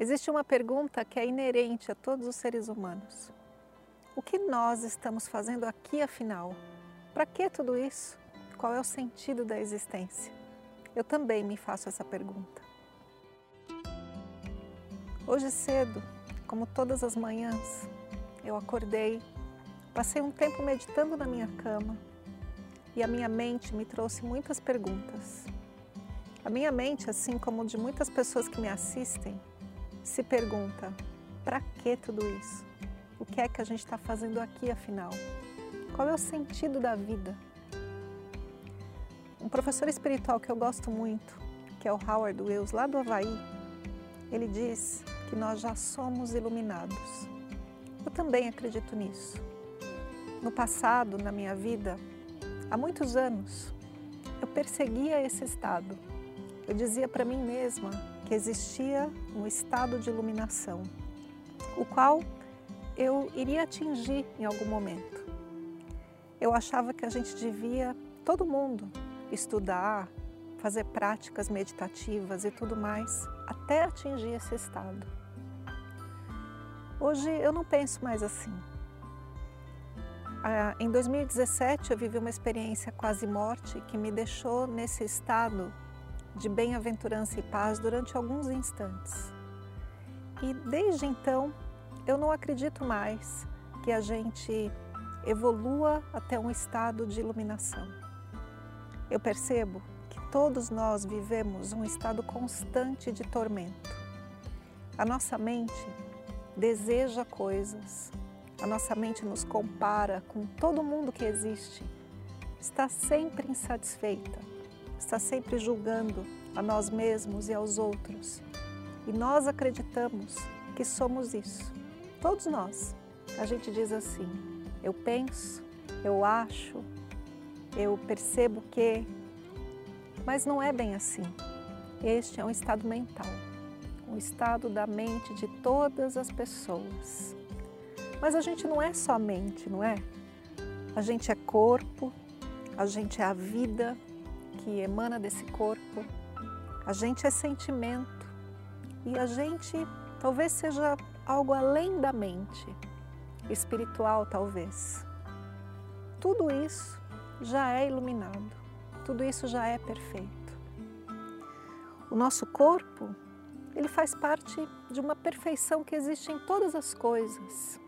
Existe uma pergunta que é inerente a todos os seres humanos. O que nós estamos fazendo aqui afinal? Para que tudo isso? Qual é o sentido da existência? Eu também me faço essa pergunta. Hoje cedo, como todas as manhãs, eu acordei, passei um tempo meditando na minha cama e a minha mente me trouxe muitas perguntas. A minha mente, assim como de muitas pessoas que me assistem, se pergunta: para que tudo isso? O que é que a gente está fazendo aqui afinal? Qual é o sentido da vida? Um professor espiritual que eu gosto muito, que é o Howard Wills, lá do Havaí, ele diz que nós já somos iluminados. Eu também acredito nisso. No passado, na minha vida, há muitos anos, eu perseguia esse estado. Eu dizia para mim mesma que existia um estado de iluminação, o qual eu iria atingir em algum momento. Eu achava que a gente devia, todo mundo, estudar, fazer práticas meditativas e tudo mais, até atingir esse estado. Hoje eu não penso mais assim. Ah, em 2017 eu vivi uma experiência quase morte que me deixou nesse estado de bem-aventurança e paz durante alguns instantes. E desde então, eu não acredito mais que a gente evolua até um estado de iluminação. Eu percebo que todos nós vivemos um estado constante de tormento. A nossa mente deseja coisas, a nossa mente nos compara com todo mundo que existe, está sempre insatisfeita está sempre julgando a nós mesmos e aos outros. E nós acreditamos que somos isso. Todos nós. A gente diz assim: eu penso, eu acho, eu percebo que. Mas não é bem assim. Este é um estado mental, um estado da mente de todas as pessoas. Mas a gente não é só mente, não é? A gente é corpo, a gente é a vida, que emana desse corpo. A gente é sentimento e a gente talvez seja algo além da mente, espiritual talvez. Tudo isso já é iluminado, tudo isso já é perfeito. O nosso corpo, ele faz parte de uma perfeição que existe em todas as coisas.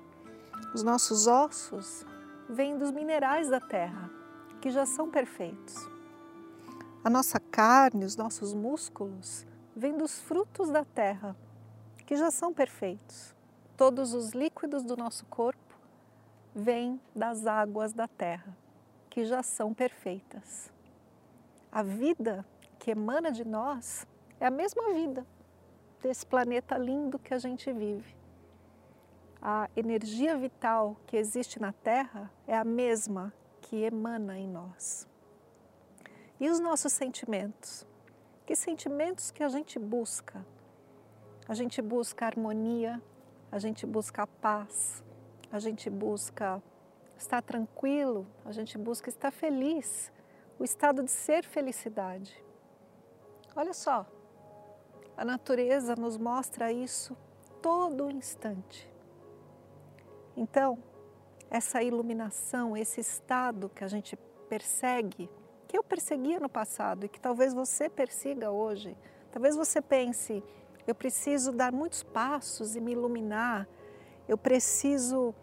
Os nossos ossos vêm dos minerais da terra, que já são perfeitos. A nossa carne, os nossos músculos, vêm dos frutos da terra, que já são perfeitos. Todos os líquidos do nosso corpo vêm das águas da terra, que já são perfeitas. A vida que emana de nós é a mesma vida desse planeta lindo que a gente vive. A energia vital que existe na Terra é a mesma que emana em nós. E os nossos sentimentos? Que sentimentos que a gente busca? A gente busca harmonia, a gente busca paz, a gente busca estar tranquilo, a gente busca estar feliz, o estado de ser felicidade. Olha só, a natureza nos mostra isso todo instante. Então, essa iluminação, esse estado que a gente persegue, que eu perseguia no passado e que talvez você persiga hoje. Talvez você pense, eu preciso dar muitos passos e me iluminar, eu preciso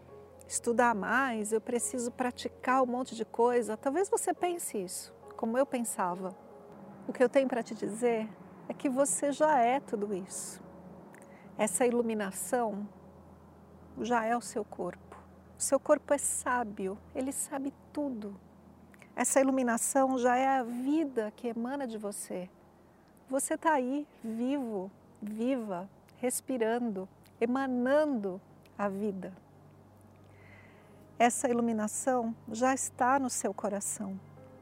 estudar mais, eu preciso praticar um monte de coisa. Talvez você pense isso, como eu pensava. O que eu tenho para te dizer é que você já é tudo isso. Essa iluminação já é o seu corpo. O seu corpo é sábio, ele sabe tudo. Essa iluminação já é a vida que emana de você. Você está aí, vivo, viva, respirando, emanando a vida. Essa iluminação já está no seu coração.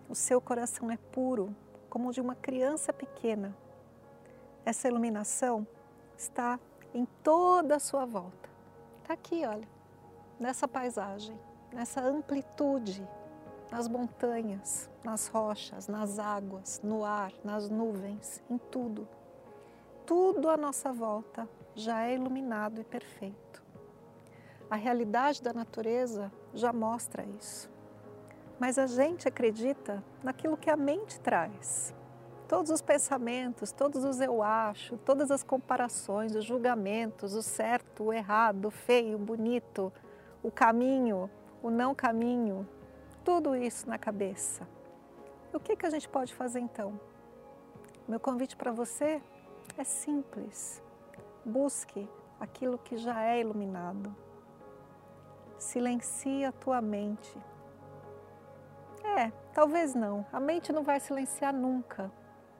O seu coração é puro, como o de uma criança pequena. Essa iluminação está em toda a sua volta. Está aqui, olha, nessa paisagem, nessa amplitude, nas montanhas, nas rochas, nas águas, no ar, nas nuvens, em tudo. Tudo à nossa volta já é iluminado e perfeito. A realidade da natureza já mostra isso. Mas a gente acredita naquilo que a mente traz. Todos os pensamentos, todos os eu acho, todas as comparações, os julgamentos, o certo, o errado, o feio, o bonito, o caminho, o não caminho, tudo isso na cabeça. O que, que a gente pode fazer então? Meu convite para você é simples. Busque aquilo que já é iluminado. Silencie a tua mente. É, talvez não. A mente não vai silenciar nunca.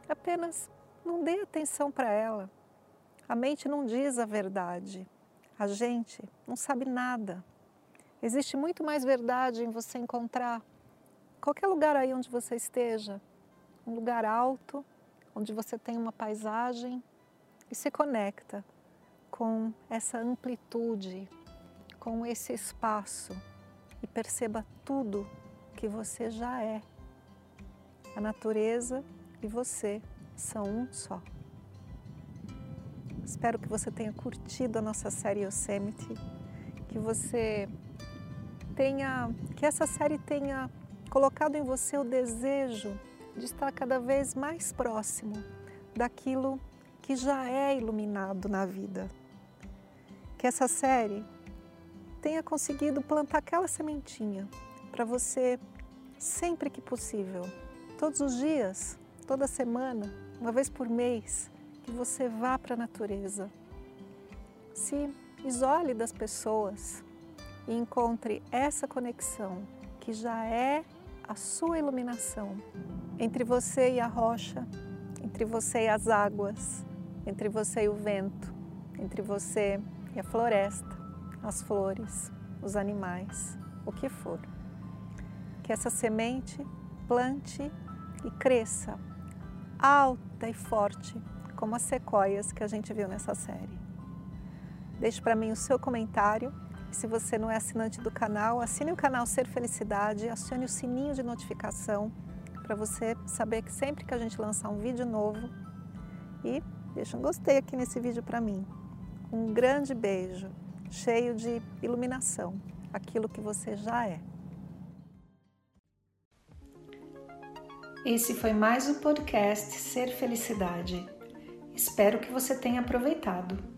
Apenas não dê atenção para ela. A mente não diz a verdade. A gente não sabe nada. Existe muito mais verdade em você encontrar qualquer lugar aí onde você esteja, um lugar alto, onde você tem uma paisagem e se conecta com essa amplitude, com esse espaço e perceba tudo que você já é. A natureza e você são um só. Espero que você tenha curtido a nossa série Yosemite, que você tenha, que essa série tenha colocado em você o desejo de estar cada vez mais próximo daquilo que já é iluminado na vida. Que essa série tenha conseguido plantar aquela sementinha para você, sempre que possível, todos os dias, toda semana, uma vez por mês, que você vá para a natureza. Se isole das pessoas e encontre essa conexão que já é a sua iluminação entre você e a rocha, entre você e as águas, entre você e o vento, entre você e a floresta, as flores, os animais, o que for. Que essa semente plante e cresça alta e forte, como as sequoias que a gente viu nessa série. Deixe para mim o seu comentário se você não é assinante do canal, assine o canal Ser Felicidade, acione o sininho de notificação para você saber que sempre que a gente lançar um vídeo novo e deixa um gostei aqui nesse vídeo para mim. Um grande beijo, cheio de iluminação, aquilo que você já é. Esse foi mais o podcast Ser Felicidade. Espero que você tenha aproveitado.